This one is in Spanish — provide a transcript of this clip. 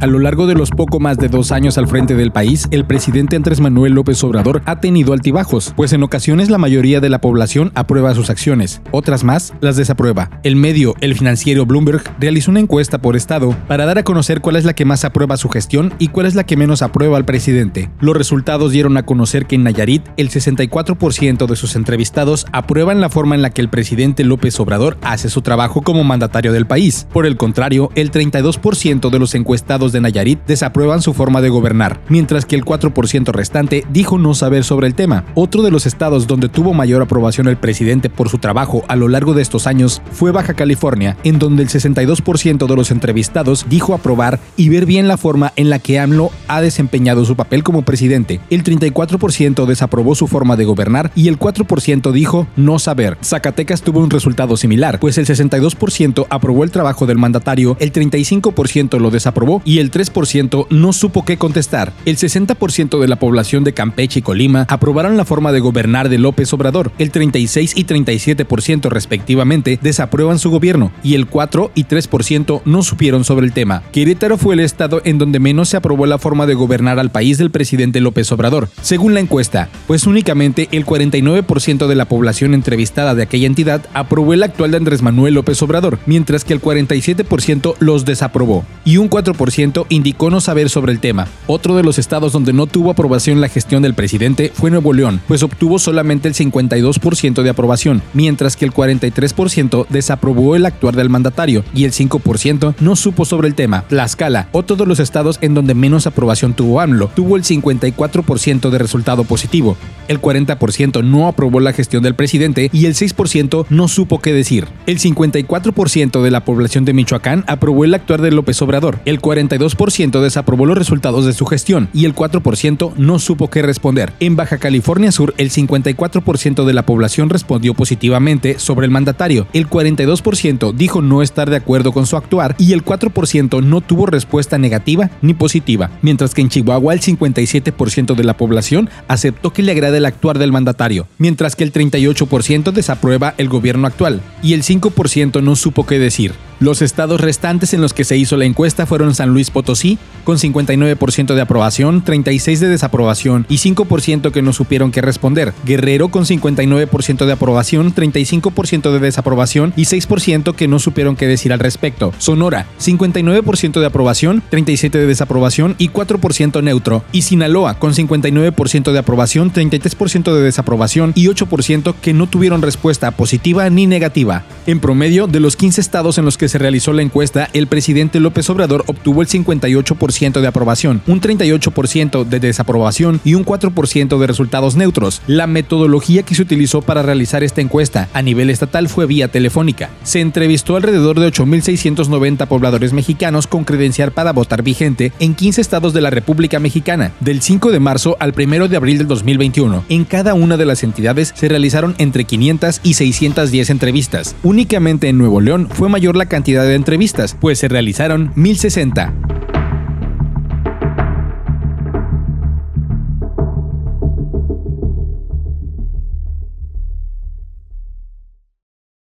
A lo largo de los poco más de dos años al frente del país, el presidente Andrés Manuel López Obrador ha tenido altibajos, pues en ocasiones la mayoría de la población aprueba sus acciones, otras más las desaprueba. El medio, el financiero Bloomberg, realizó una encuesta por estado para dar a conocer cuál es la que más aprueba su gestión y cuál es la que menos aprueba al presidente. Los resultados dieron a conocer que en Nayarit el 64% de sus entrevistados aprueban la forma en la que el presidente López Obrador hace su trabajo como mandatario del país. Por el contrario, el 32% de los encuestados de Nayarit desaprueban su forma de gobernar, mientras que el 4% restante dijo no saber sobre el tema. Otro de los estados donde tuvo mayor aprobación el presidente por su trabajo a lo largo de estos años fue Baja California, en donde el 62% de los entrevistados dijo aprobar y ver bien la forma en la que AMLO ha desempeñado su papel como presidente. El 34% desaprobó su forma de gobernar y el 4% dijo no saber. Zacatecas tuvo un resultado similar, pues el 62% aprobó el trabajo del mandatario, el 35% lo desaprobó y el 3% no supo qué contestar. El 60% de la población de Campeche y Colima aprobaron la forma de gobernar de López Obrador, el 36 y 37% respectivamente desaprueban su gobierno y el 4 y 3% no supieron sobre el tema. Querétaro fue el estado en donde menos se aprobó la forma de gobernar al país del presidente López Obrador, según la encuesta, pues únicamente el 49% de la población entrevistada de aquella entidad aprobó el actual de Andrés Manuel López Obrador, mientras que el 47% los desaprobó y un 4% indicó no saber sobre el tema. Otro de los estados donde no tuvo aprobación la gestión del presidente fue Nuevo León, pues obtuvo solamente el 52% de aprobación, mientras que el 43% desaprobó el actuar del mandatario y el 5% no supo sobre el tema. Tlaxcala, otro de los estados en donde menos aprobación tuvo AMLO, tuvo el 54% de resultado positivo, el 40% no aprobó la gestión del presidente y el 6% no supo qué decir. El 54% de la población de Michoacán aprobó el actuar de López Obrador, el 42% desaprobó los resultados de su gestión y el 4% no supo qué responder. En Baja California Sur, el 54% de la población respondió positivamente sobre el mandatario, el 42% dijo no estar de acuerdo con su actuar y el 4% no tuvo respuesta negativa ni positiva, mientras que en Chihuahua el 57% de la población aceptó que le agrada el actuar del mandatario, mientras que el 38% desaprueba el gobierno actual y el 5% no supo qué decir. Los estados restantes en los que se hizo la encuesta fueron San Luis Potosí, con 59% de aprobación, 36% de desaprobación y 5% que no supieron qué responder. Guerrero con 59% de aprobación, 35% de desaprobación y 6% que no supieron qué decir al respecto. Sonora, 59% de aprobación, 37% de desaprobación y 4% neutro. Y Sinaloa, con 59% de aprobación, 33% de desaprobación y 8% que no tuvieron respuesta positiva ni negativa. En promedio, de los 15 estados en los que se realizó la encuesta, el presidente López Obrador obtuvo el 58% de aprobación, un 38% de desaprobación y un 4% de resultados neutros. La metodología que se utilizó para realizar esta encuesta a nivel estatal fue vía telefónica. Se entrevistó alrededor de 8.690 pobladores mexicanos con credencial para votar vigente en 15 estados de la República Mexicana, del 5 de marzo al 1 de abril del 2021. En cada una de las entidades se realizaron entre 500 y 610 entrevistas. Únicamente en Nuevo León fue mayor la cantidad de entrevistas, pues se realizaron 1060.